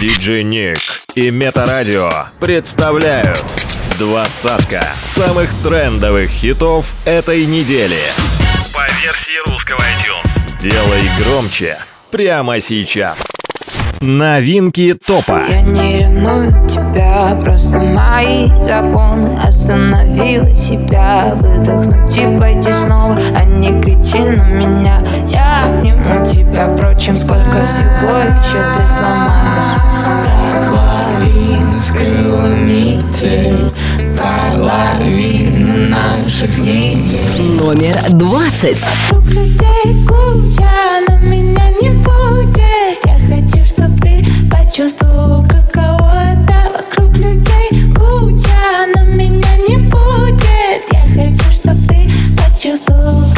Диджей Ник и Метарадио представляют двадцатка самых трендовых хитов этой недели. По версии русского iTunes. Делай громче прямо сейчас. Новинки топа. Я не ревную тебя, просто мои законы Остановила себя, выдохнуть и пойти снова А не кричи на меня, я обниму тебя Впрочем, сколько всего еще ты сломаешь. Как лавина скрыла метель Половина наших недель. Номер 20. Вокруг людей куча, но меня не будет почувствовал, каково это Вокруг людей. Куча, но меня не будет. Я хочу, чтобы ты почувствовал,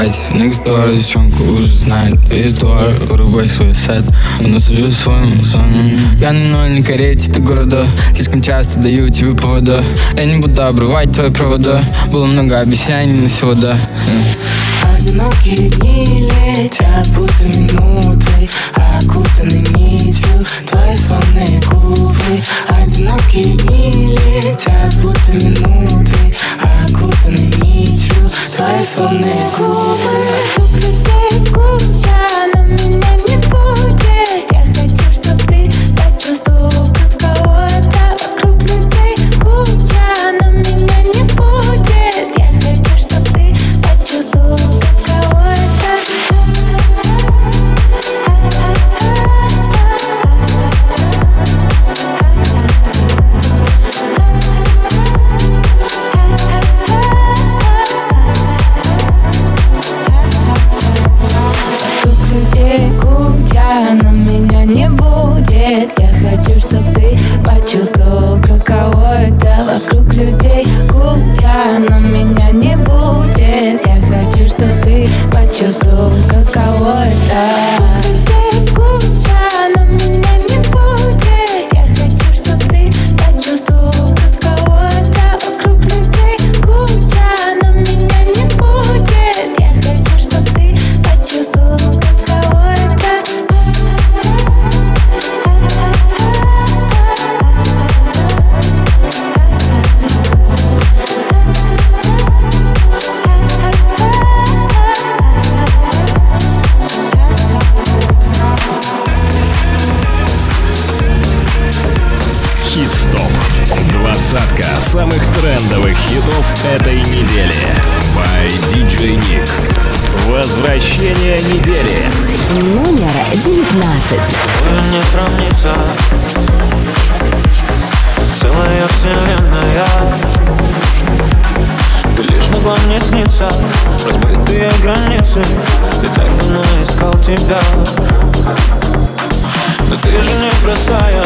автопате Next door, девчонку уже знает Весь двор, вырубай свой сет У нас уже своим соном Я на ноль карете до города. Слишком часто даю тебе повода. Я не буду обрывать твои провода. Было много обещаний, но всего да. Одинокие дни летят, будто минуты Окутаны нитью твои сонные губы Одинокие дни летят, будто минуты Окутаны нитью. Твои сонные губы. Вокруг людей простая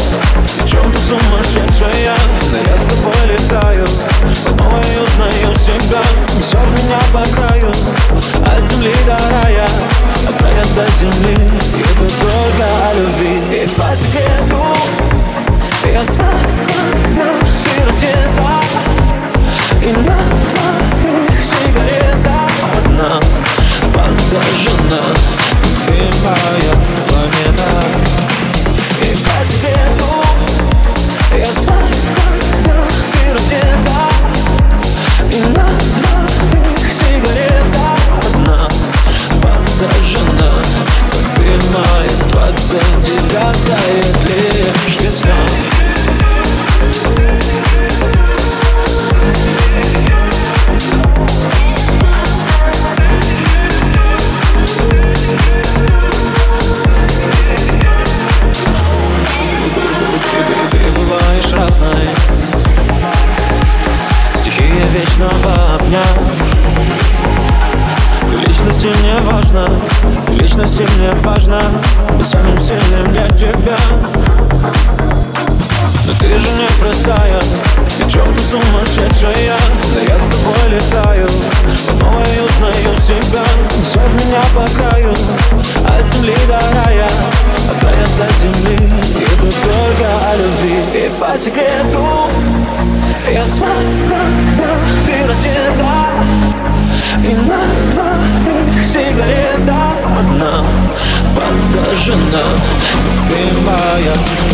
ты сумасшедшая Но я с тобой летаю. По новой узнаю себя. Несет меня по краю. От земли до рая. От рая до земли. И это только о любви. И по секрету Я знаю, ты раздета И на твоих сигаретах Одна подожжена. Ты моя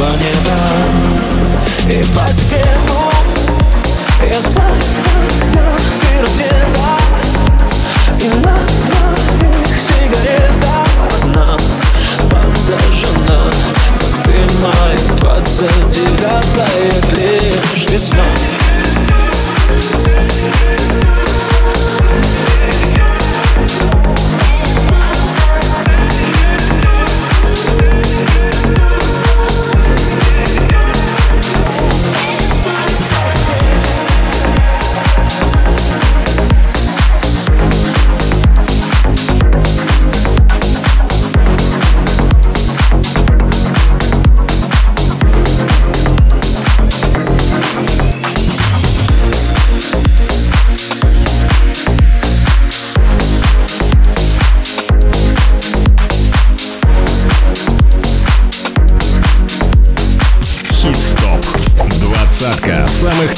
планета. И по секрету Я знаю, ты раздета И на твоих сигарета одна Подожжена ты моя двадцать девятая лишь весна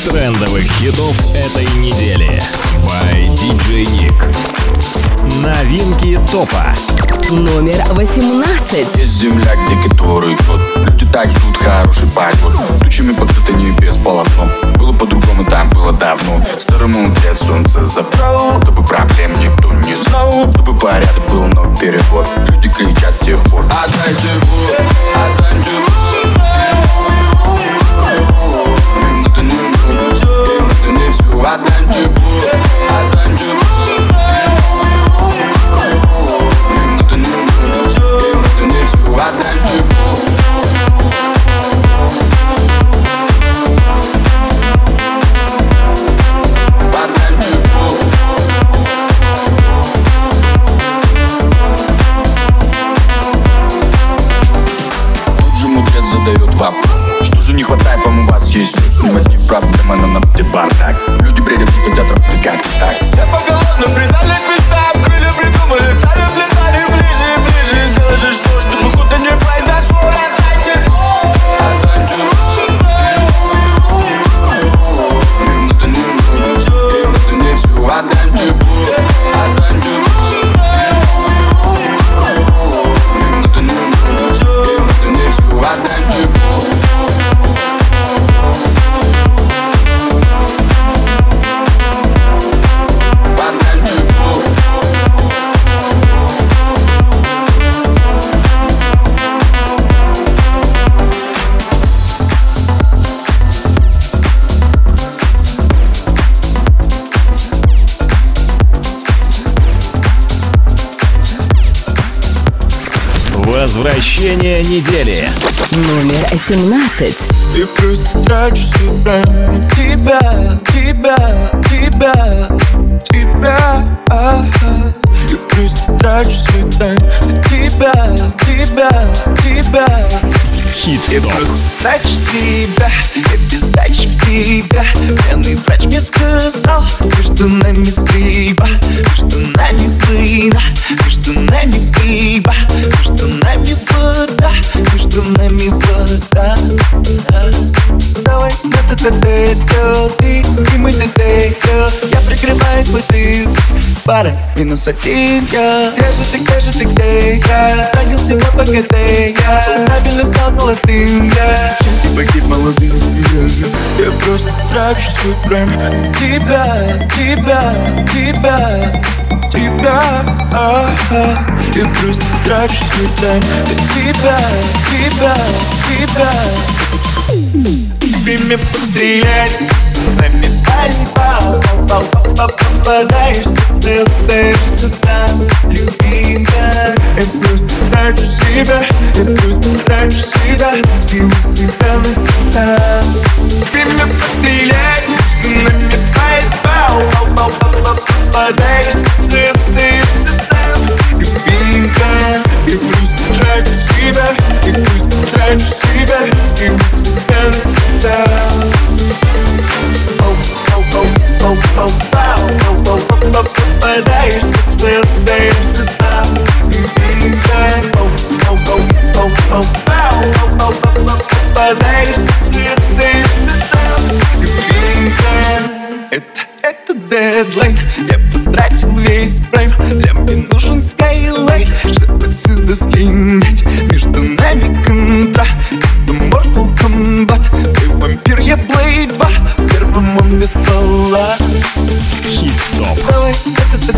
трендовых хитов этой недели. By DJ Nick. Новинки топа. Номер 18. Есть земля, где который год. Люди так ждут хороший погоды Тучами покрыто небес полотном. Было по-другому, там было давно. Старому мудрец солнце забрал Чтобы проблем никто не знал. Чтобы порядок был, но перевод. Люди кричат тех пор. Отдайте Бог, отдайте Бог все Отдайте Бог, просто трачу время на тебя, тебя, тебя, тебя ага. Я просто трачу тайм на тебя, тебя, тебя Хит Я просто трачу себя, я ты и мы да да Я прикрываю свой тыл, пара минус один я Где же ты, где же ты, где я? Родился в ПГД я Стабильно стал холостым я Чем ты погиб молодым я? Просто трачу свой на Тебя, тебя, тебя Тебя, ага Я просто трачу свой тайм Тебя, тебя, тебя Время пострелять Нами пальба Попадаешь в сердце, остаешься там Любимая Я просто трачу себя Я просто трачу себя. Силу себя на тебя. Время пострелять Нами пальба Попадаешь в сердце, остаешься там Любимая трачу себя И пусть трачу себя Силы себя на тебя Попадаешься, создаешься там Попадаешься, создаешься там Это, это дедлайн Я потратил весь прайм Для мне нужен скайп скайлайт Чтобы отсюда слинять Между нами контра Это Mortal Kombat Ты вампир, я Blade 2 В первом без стола Хит-стоп. Давай, это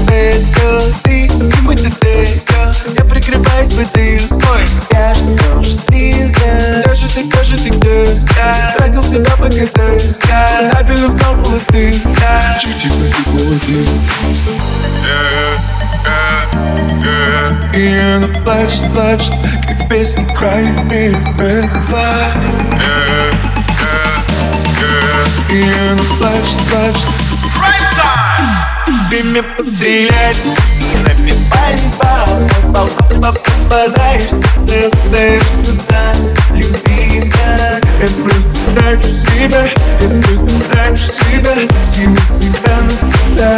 Ты, ты мой детека Я прикрываюсь в этой Ой, я что ж слегка Ты, скажи ты где? Тратил себя по КТ Табельно знал полосты Чуть-чуть на ты И она плачет, плачет Как в песне Cry Me River И она плачет, плачет пострелять. И на мне пальба Попадаешь. В сердце, остаешься там Любимая Я просто трачу себя Я просто трачу себя Силы себя на тебя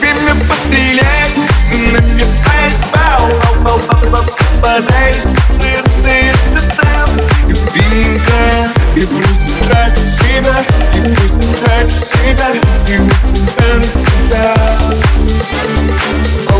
Время пострелять И на мне пальба Попадаешь в сердце, остаешься там Любимая Я просто трачу себя Я просто трачу себя Силы себя на тебя Попадаешь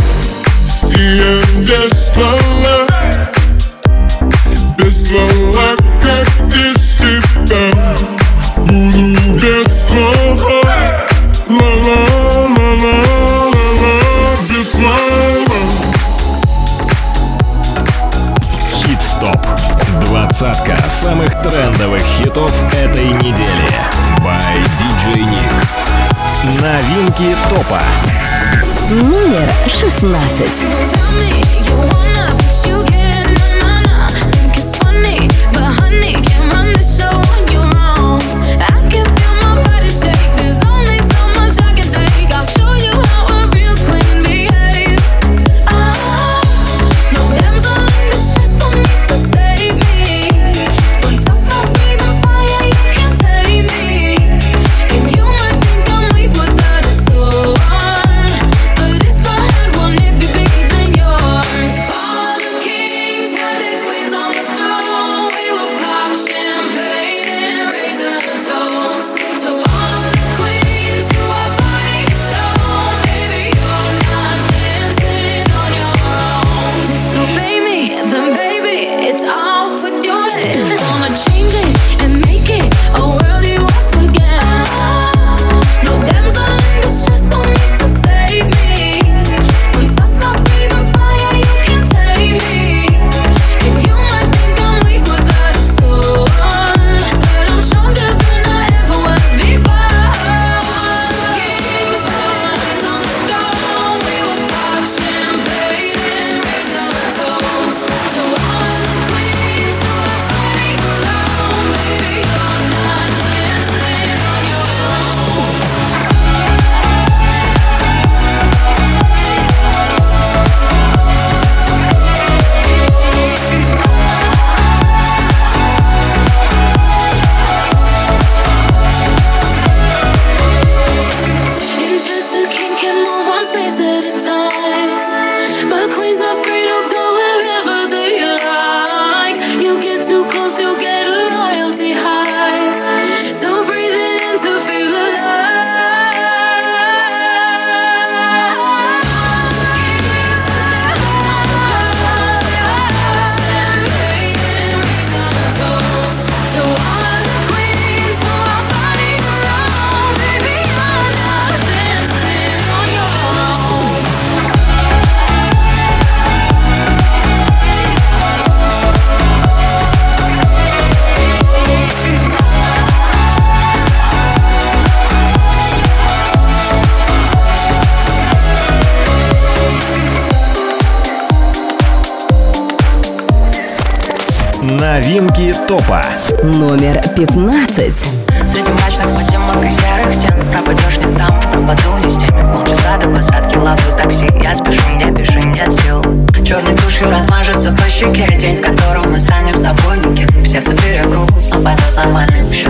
Двадцатка самых трендовых хитов этой недели. By DJ Nick. Новинки топа. Номер 16. Топа. Номер 15. Среди мрачных подземок и серых стен Пропадешь не там, пропаду не с теми. Полчаса до посадки ловлю такси. Я спешу, не бежи, нет сил. Черной тушью размажется по щеке. День, в котором мы станем с тобой никем В сердце перекрут, но пойдет нормально Еще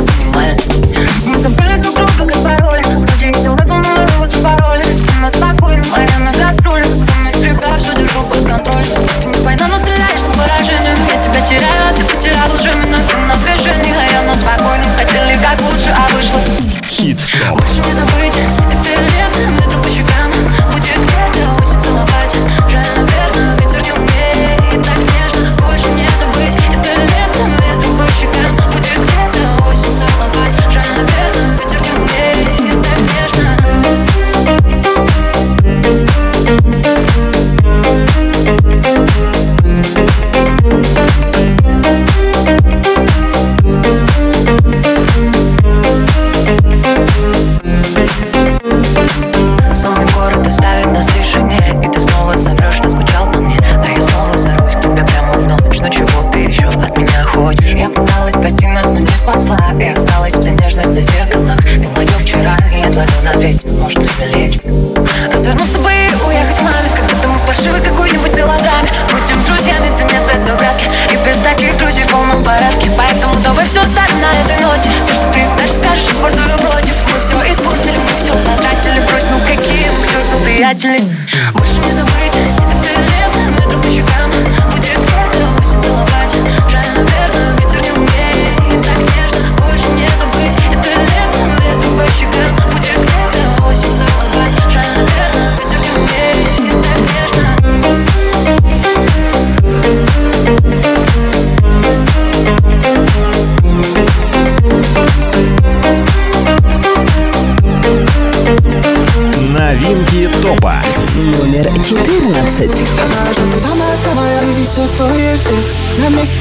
Хит-стоп. Черту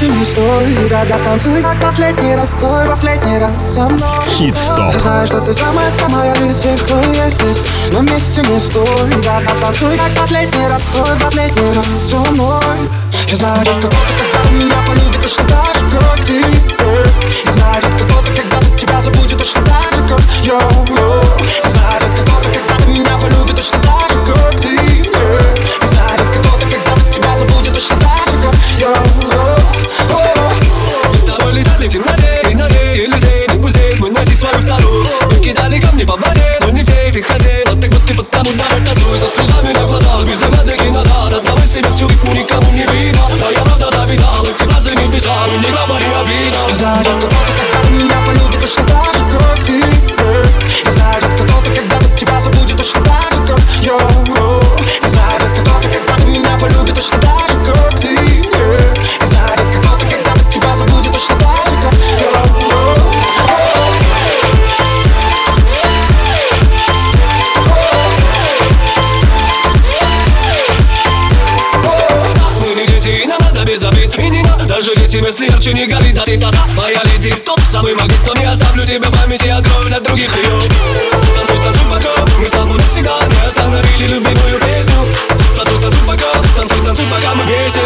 Месте не стой, да-да, танцуй как последний раз Твой последний раз со мной Хит-стоп. Я знаю, что ты самая-самая все, кто есть здесь На месте не стой, да-да, танцуй как последний раз Твой последний раз со мной Я знаю, что кто-то когда меня полюбит точно так же, как ты. Я знаю, что кто-то когда-то тебя забудет точно так же, как я. Я знаю, что кто-то когда-то меня полюбит точно так же, как ты. Я знаю, что кто-то когда-то тебя забудет точно так же, как я найти свою вторую Мы кидали камни по воде, но не в те ты хотела Так вот ты потому давай танцуй За слезами на глазах, без оглядки назад Отдавай себе всю ритму, никому не видно А я правда завязал, эти фразы не писал. И не говори обидно что кто-то когда-то меня полюбит точно так же, как ты э. Что кто-то когда-то тебя забудет точно так же, как я что кто-то когда-то меня полюбит точно так же, ярче не горит А ты та моя леди, топ самый магнит Но не оставлю тебя в памяти, открою для других ее. Танцуй, танцуй пока, мы с тобой навсегда Не остановили любимую песню. Танцуй, танцуй пока, танцуй, танцуй пока мы вместе.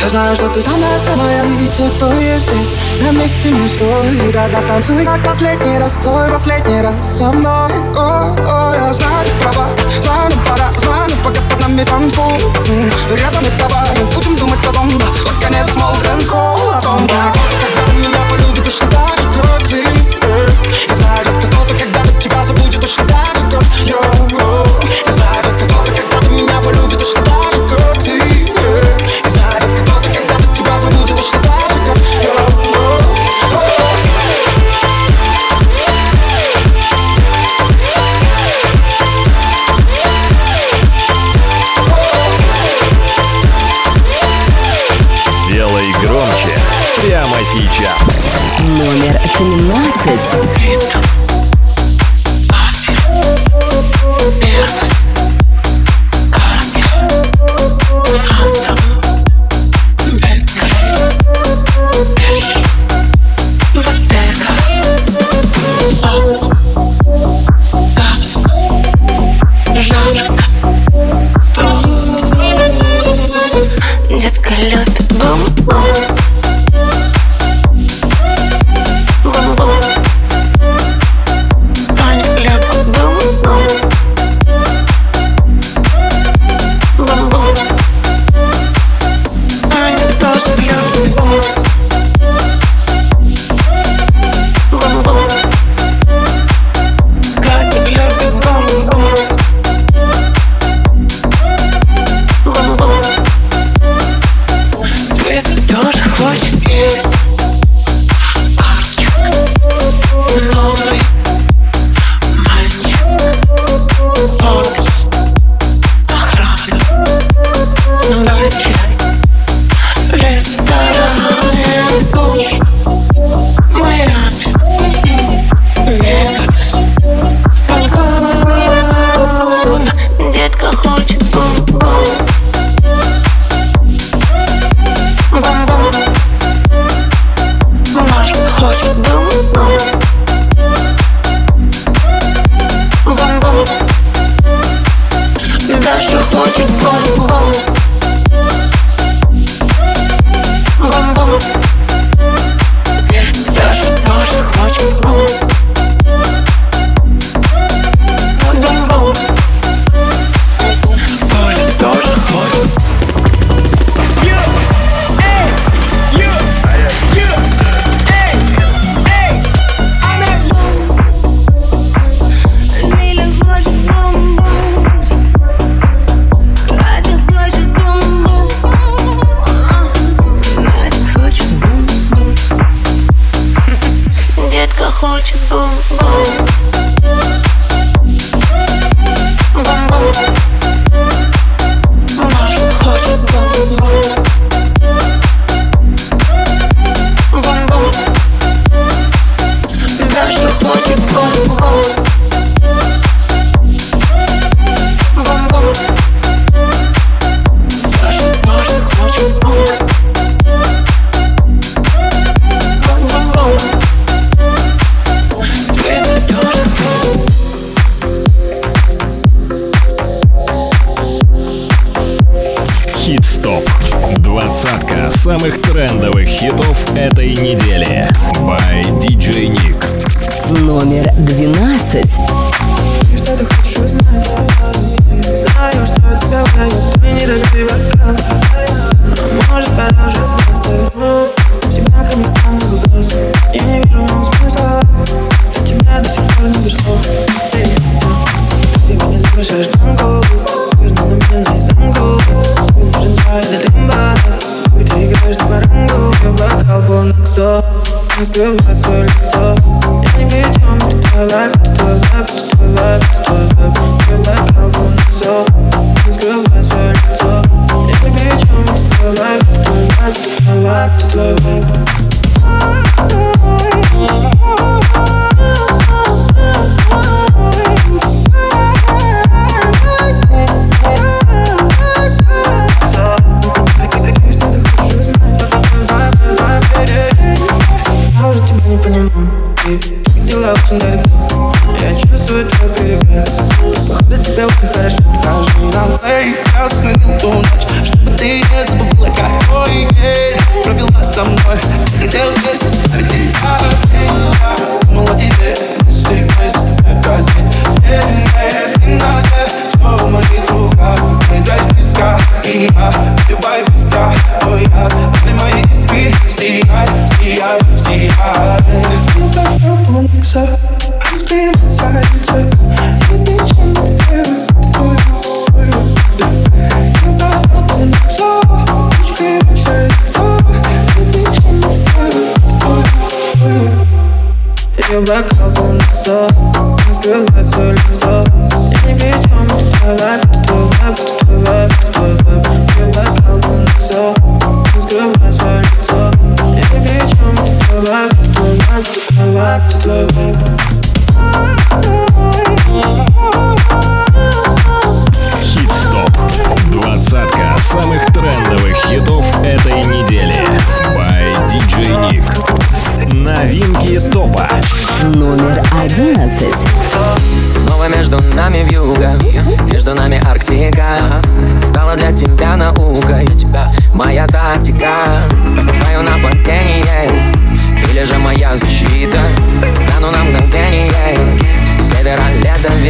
Я знаю, что ты самая-самая и все, кто есть здесь. На месте не стой, да-да, танцуй как последний раз Твой последний раз со мной. О, о, я знаю, ты права Знаю, пора, знаю, пока под нами танцпол Рядом мы давай, будем думать потом да, Под конец смол трансхол О том, да, когда меня полюбит точно так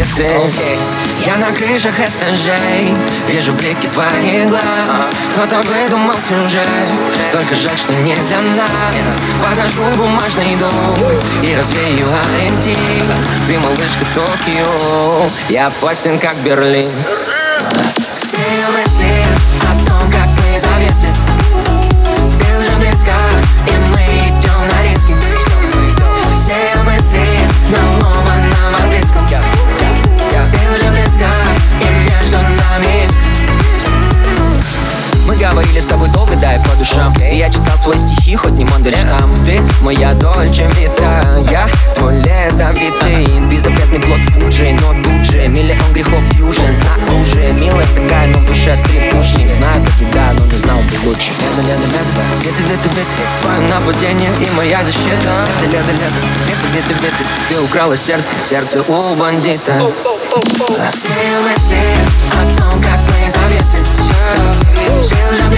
ледовитый Я на крышах этажей Вижу блики твоих глаз. Кто-то выдумал сюжет. Только жаль, что не для нас. Покажу бумажный дом И развею ориентир. Ты малышка Токио. Я опасен, как Берлин. Все мысли о том, как мы зависли. Ты уже близко, и мы идем на риски. Все мысли на ломаном английском говорили с тобой долго, да, и по душам И я читал свои стихи, хоть не Мандельштам. Ты моя дольче вита, я твой ледовитый Безопретный плод Фуджи, но тут же Миллион грехов фьюжн, снаружи Милая такая, но в душе стрипушник Знаю, как еда, но не знал бы лучше. Лето, лето, лето, лето, лето, лето Твое нападение и моя защита. Лето, лето, лето, лето, лето, лето Ты украла сердце, сердце у бандита. Все мысли о том, как мы зависли Ты уже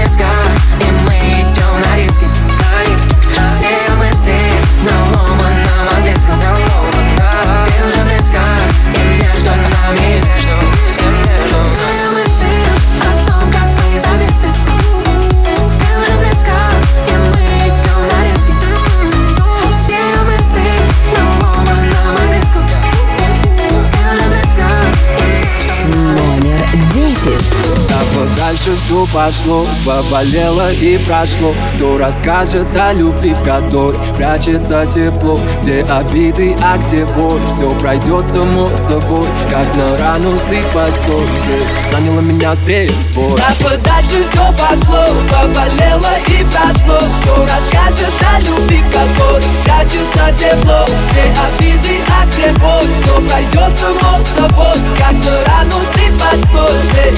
дальше все пошло, поболело и прошло. Кто расскажет о любви, в которой прячется тепло? Где обиды, а где боль? Все пройдет само собой Как на рану сыпать соль. Ты Заняла меня стрельбой А подальше все пошло, поболело и прошло. Кто расскажет о любви, в которой прячется тепло? Где обиды, а где боль? Все пройдет само собой Как на рану сыпать соль. Ты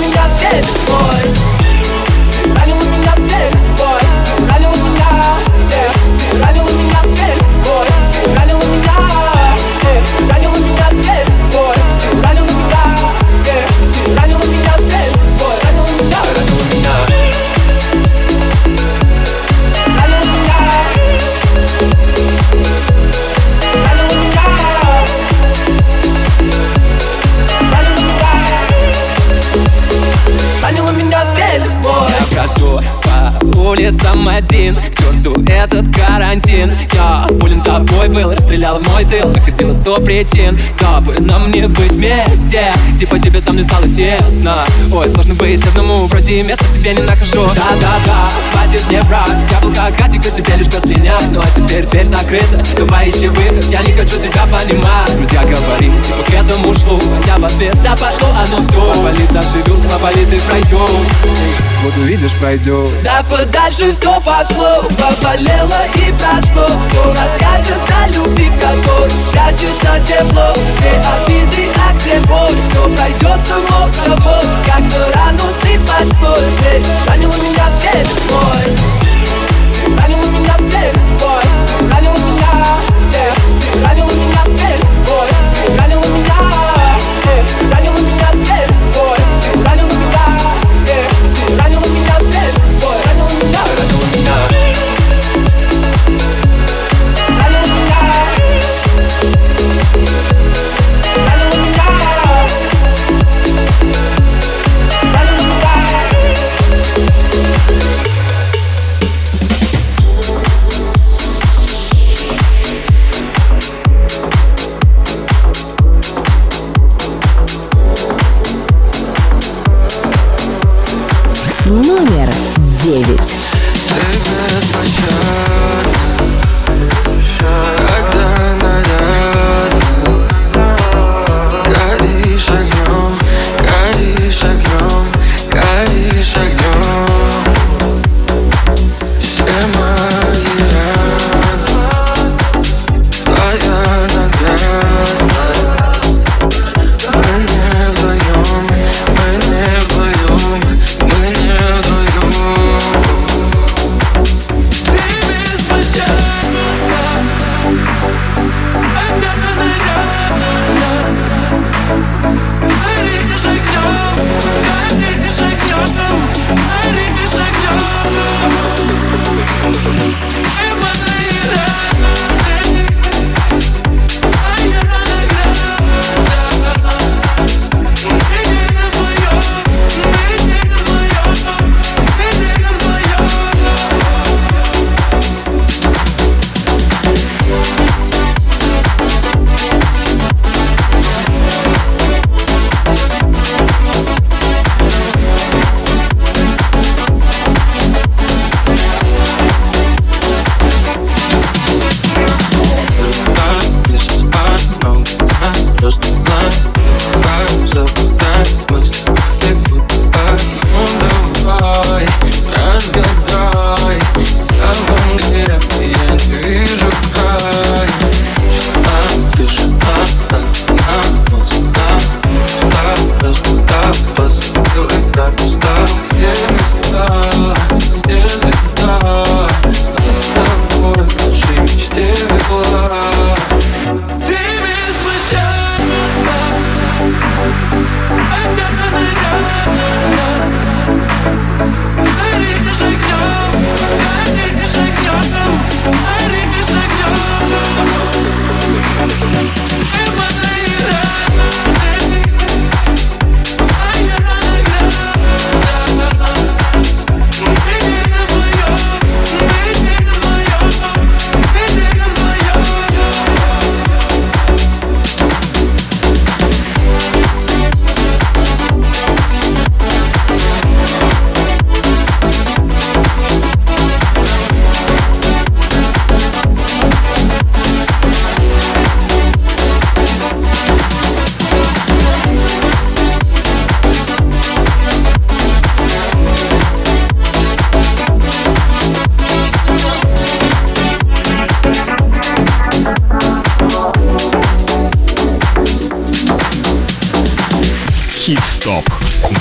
меня стрельбой Ранила меня улицам один. К черту этот карантин. Я болен тобой был, расстрелял мой тыл. Находила сто причин, дабы нам не быть вместе. Типа тебе со мной стало тесно. Ой, сложно быть одному, вроде места себе не нахожу. Да-да-да, хватит мне врать. Я был как Атика, тебе лишь слинять Ну а теперь дверь закрыта, давай ищи выход Я не хочу тебя понимать. Друзья говорили, типа к этому шло А я в ответ, да пошло оно все Поболит заживет, поболит и пройдет Вот увидишь, пройдет Да подальше все пошло Поболело и прошло. Кто расскажет о любви, в которой прячется тепло Где обиды, а где боль. Все пройдет само собой Как-то рану сыпать соль Ты ранила меня здесь, Ты ранила меня здесь,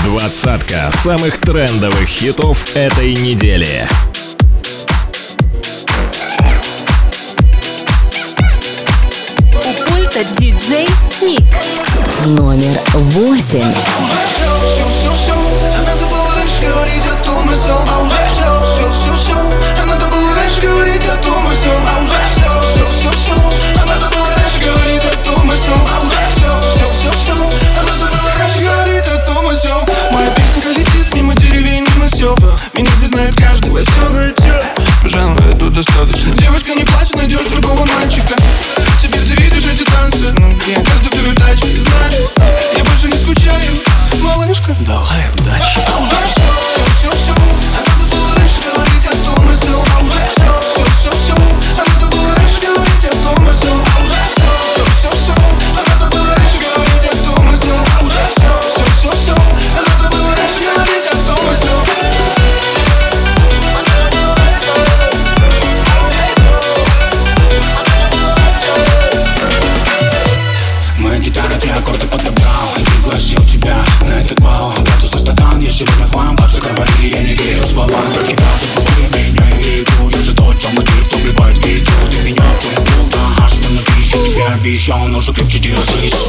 Двадцатка самых трендовых хитов этой недели. У пульта диджей Ник. Номер восемь. Надо было раньше говорить о том и сём А уже все, все, все, все, надо было раньше говорить о том и сём А высокая Пожалуй, это достаточно. Девушка, не плачь, найдешь другого мальчика. Теперь ты видишь эти танцы. Ну где? Каждый второй тачке, значит Я больше не скучаю, малышка. Давай, удачи. А ужасно обещал, но ну же крепче держись.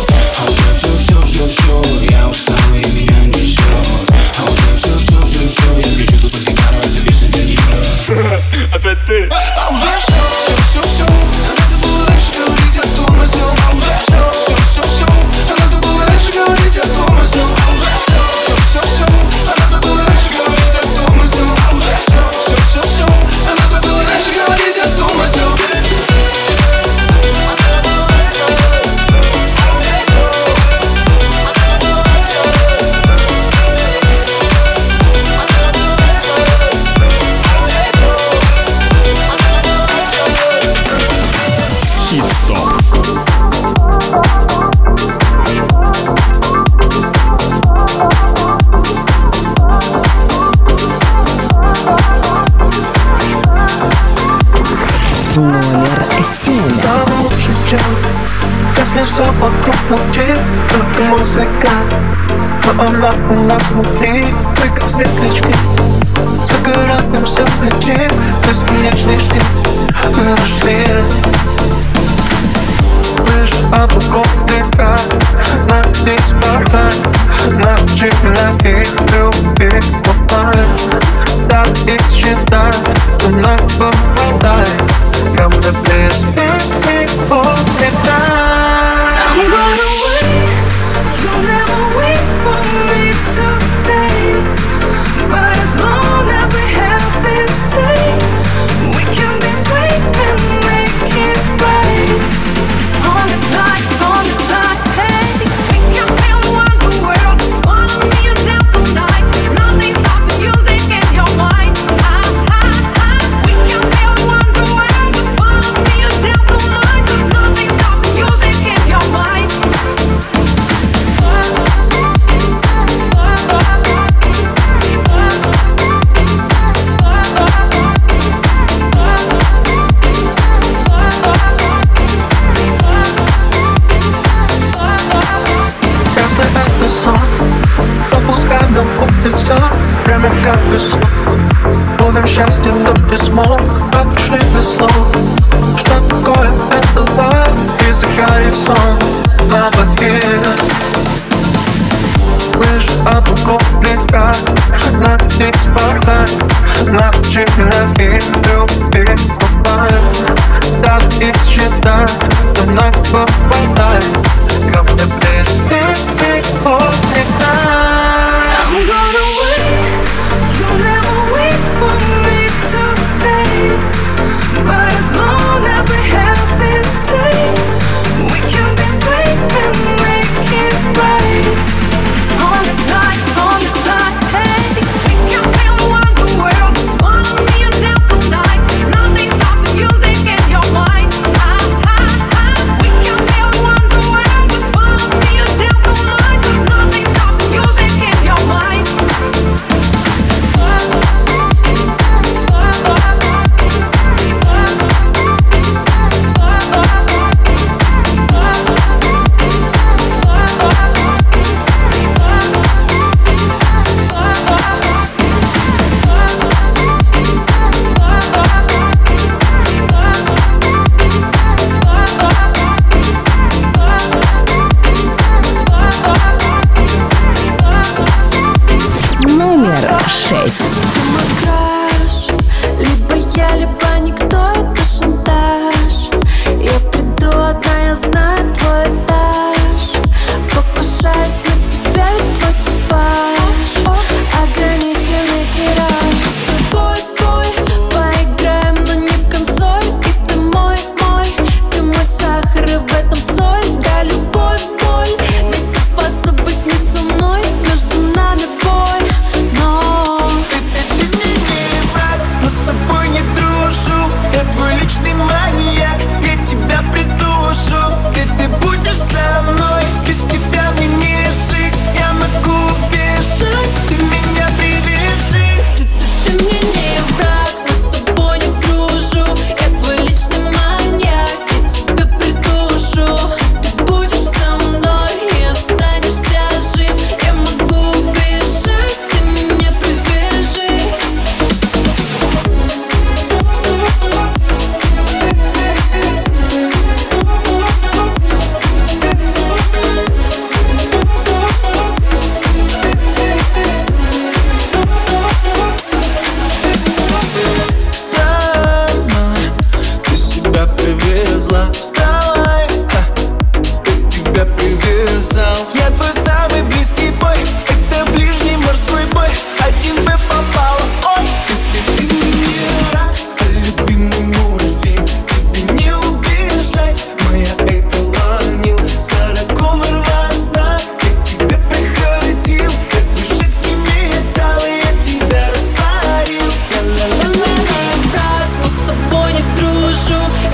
not smoking. We got sick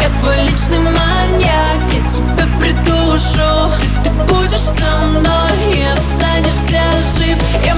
Я твой личный маньяк, я тебя придушу. Ты, ты будешь со мной и останешься жив. Я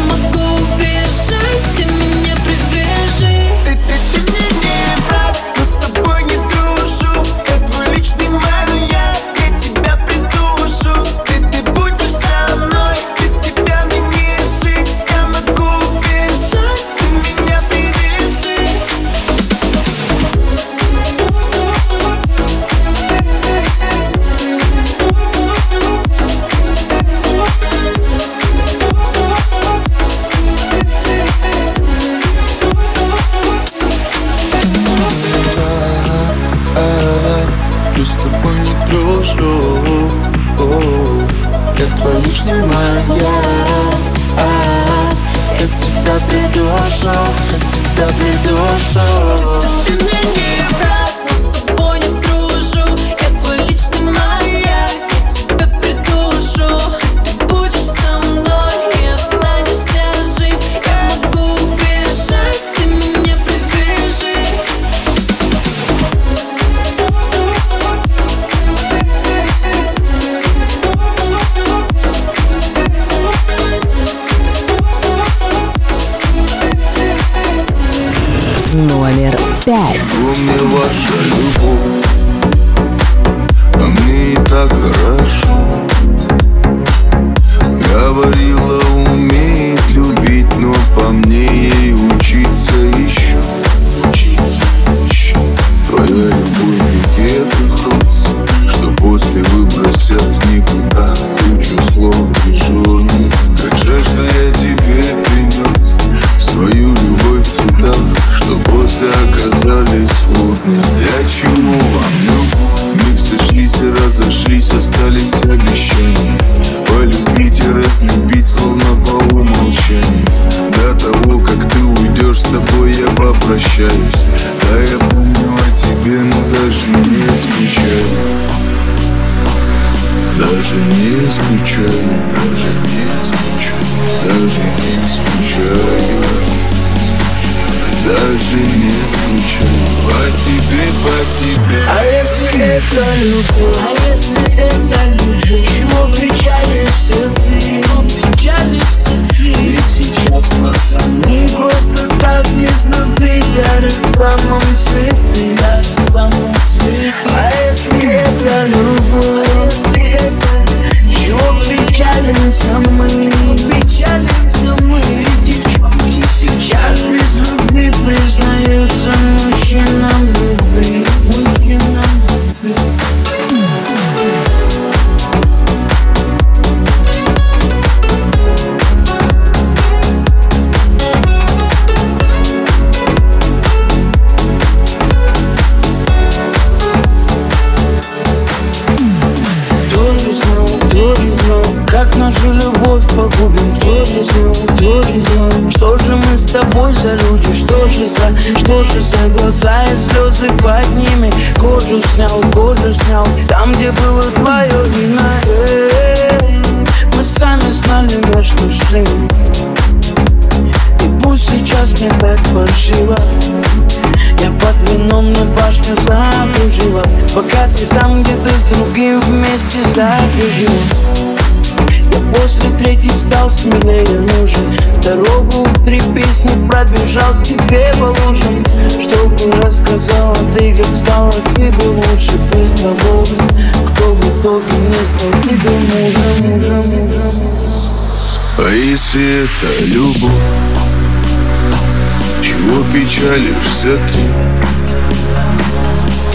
там где было твое Эй, Мы сами знали, во что шли. И пусть сейчас мне так паршиво я под вином на башню закружила. Пока ты там где-то с другим вместе закружила После третьей стал смелее нужен Дорогу в три песни пробежал тебе по лужам Чтобы рассказала ты, как стало тебе лучше без свободы Кто в итоге не стал тебе мужем, мужем, мужем А если это любовь? Чего печалишься ты?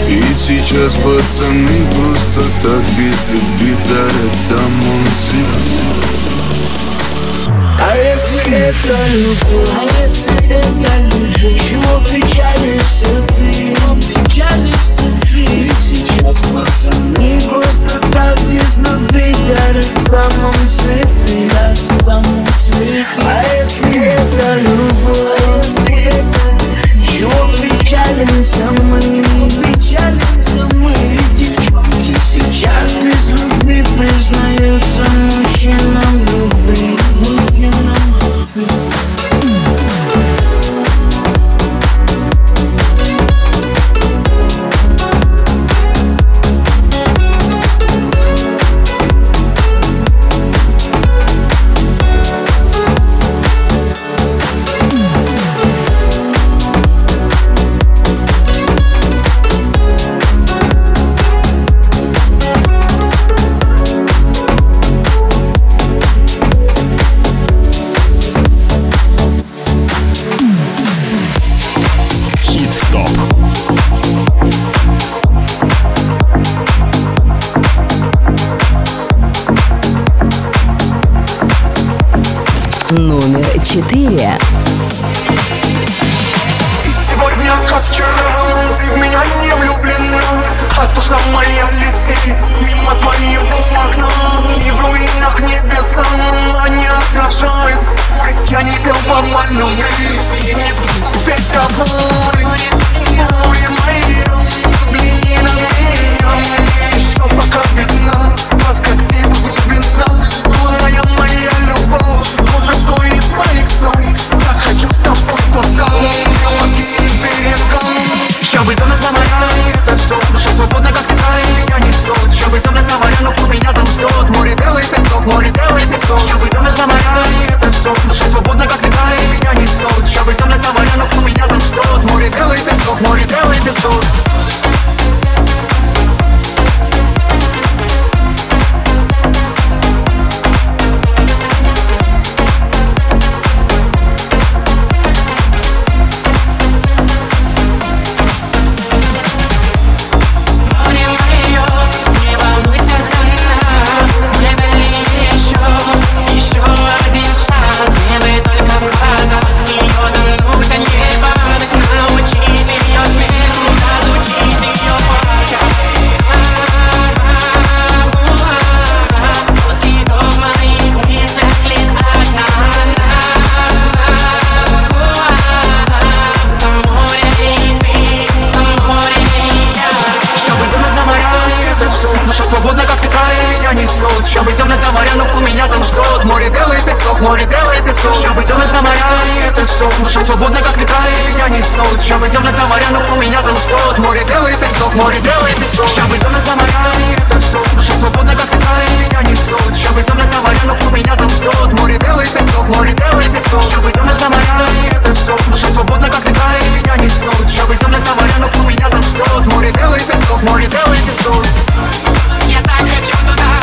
Ведь сейчас пацаны просто так без любви дарят домой цветы А если это любовь? А если это любовь? Чего печалишься ты? Печалишься ты? Ведь сейчас пацаны просто так без любви дарят домой цветы А если это любовь? А чего печалимся мы? Печалимся мы Ведь девчонки сейчас без любви признаются мужчинам Душа свободна, как ветра, и меня несет Сейчас бы темно за моря, но кто меня там ждет Море белый песок, море белый песок. Сейчас бы темно за моря, и это все Душа свободна, как ветра, и меня несет Сейчас бы темно за моря, но кто меня там ждет Море белый песок, море белый песок. Сейчас бы темно за моря, и это все Душа свободна, как ветра, и меня несет Сейчас бы темно за моря, но кто меня там ждет Море белый песок, море белый песок. Я так хочу туда,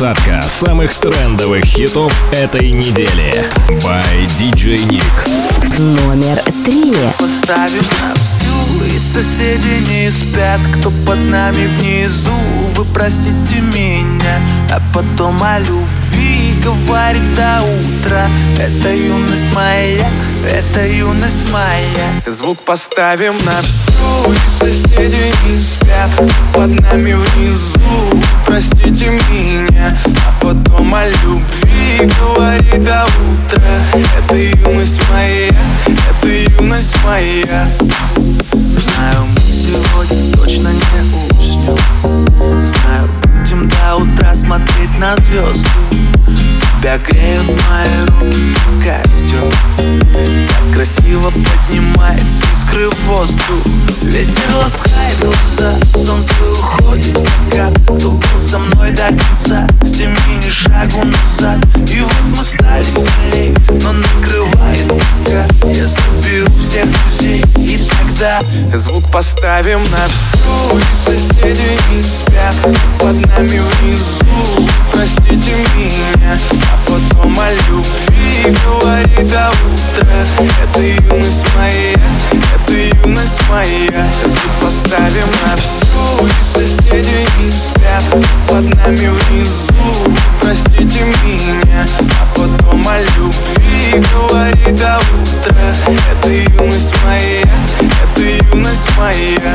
Двадцатка самых трендовых хитов этой недели. By DJ Nick. Номер три. Поставим на всю И соседи не спят Кто под нами внизу Вы простите меня А потом о любви Говорит до утра. Это юность моя Это юность моя. Звук поставим на всю И соседи не спят. Под нами внизу простите меня. А потом о любви Говорит до утра. Это юность моя Это юность моя. Знаю, мы сегодня точно не уснем Знаю, будем до утра смотреть на звезды Тебя греют мои руки и костюм Так красиво поднимает искры в воздух. Ветер ласкает глаза, солнце уходит в закат. Кто был со мной до конца, с теми ни шагу назад. И вот мы стали сильней, но накрывает тоска. Я соберу всех друзей и тогда Звук поставим на всю И соседи не спят под нами внизу. Простите меня, потом о любви Говори до утра Это юность моя, это юность моя. Звук поставим на всю И соседи не спят под нами внизу. Простите меня, а потом о любви Говори до утра Это юность моя, это юность моя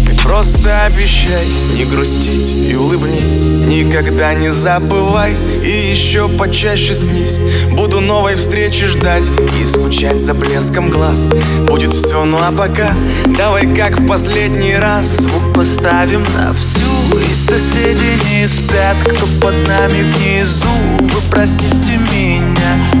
Ты просто обещай не грустить и улыбнись. Никогда не забывай и еще почаще снись. Буду новой встречи ждать и скучать за блеском глаз. Будет все, ну а пока давай как в последний раз. Звук поставим на всю И соседи не спят, кто под нами внизу. Вы простите меня,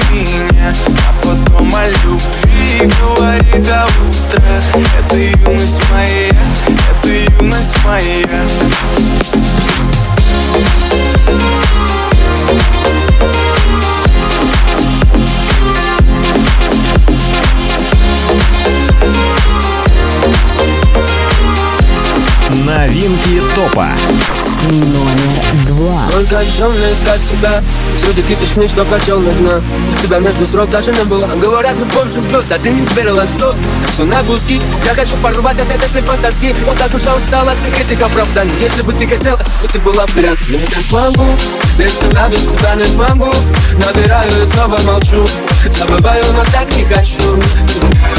а потом о любви Говорит до утра Это юность моя, это юность моя Новинки топа. Номер два. Сколько еще мне искать тебя? Среди тысяч книг, что прочел на дно Тебя между строк даже не было. Говорят, любовь живет, а ты не верила, стоп. Все на куски, я хочу порвать от этой слепой тоски. Вот так уже устал от всех этих оправданий. Если бы ты хотела, то ты была бы рядом. Я не смогу, без тебя, без тебя не смогу. Набираю и снова молчу. Забываю, но так не хочу.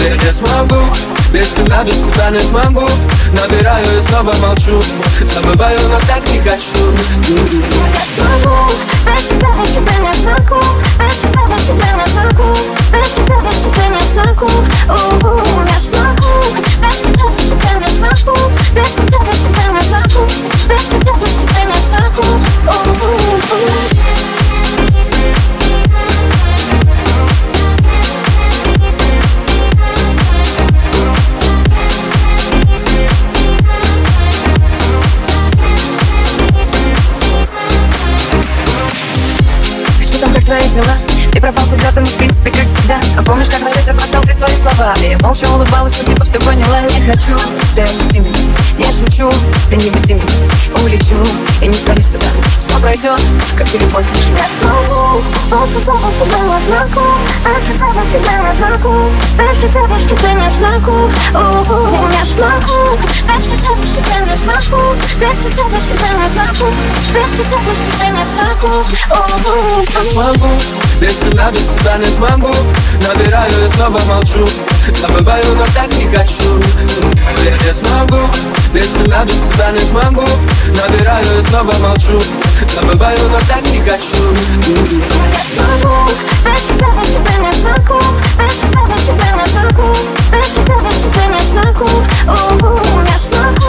Я не смогу, без тебя, без тебя не смогу Набираю и снова молчу Забываю, но так не хочу Я смогу, без тебя, без тебя не смогу Без тебя, без тебя не смогу Без тебя, без тебя не смогу У-у, Я смогу, без тебя, без тебя не смогу Без тебя, без тебя не смогу Без тебя, без тебя не смогу У-у-у. Что Ты пропал куда-то, ну в принципе, как всегда. А помнишь, как на ветер бросал ты свои слова? И я молча улыбалась, но типа все поняла. Не хочу, ты отпусти меня. Не шучу, ты не пусти меня. Улечу и не звони сюда. Все пройдет, как и любовь. Я смогу, без тебя, без тебя не смогу Без тебя, без тебя не смогу Без тебя, без тебя не без тебя, без тебя не смогу Без тебя, без тебя не смогу Без тебя, без тебя не смогу У-у, Я смогу, без тебя, без тебя не смогу Набираю и снова молчу Забываю, но так не хочу Я не смогу, без тебя, без тебя не смогу Набираю и снова молчу Забываю, но так не хочу Я смогу, без тебя, без тебя не смогу Без тебя, без тебя не смогу Без тебя, без тебя не смогу Я смогу,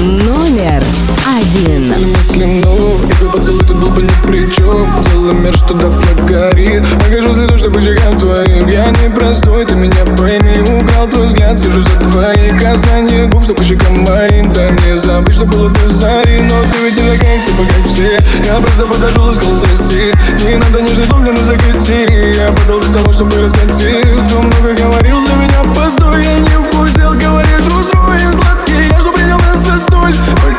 Номер один. Если и твой поцелуй тут был бы ни при чем Целый мир, что так горит. Покажу слезу, что по щекам твоим. Я не простой, ты меня пойми. Украл твой взгляд, сижу за твои касания. Губ, что по щекам моим Дай мне забыть, что было до зари. Но ты ведь не такая, типа все. Я просто подошел и сказал здрасте Не надо нежный дубль, но закати. Я подал для того, чтобы раскатить Кто много говорил за меня, постой Я не вкусил, говоришь, устроим сладкий forward.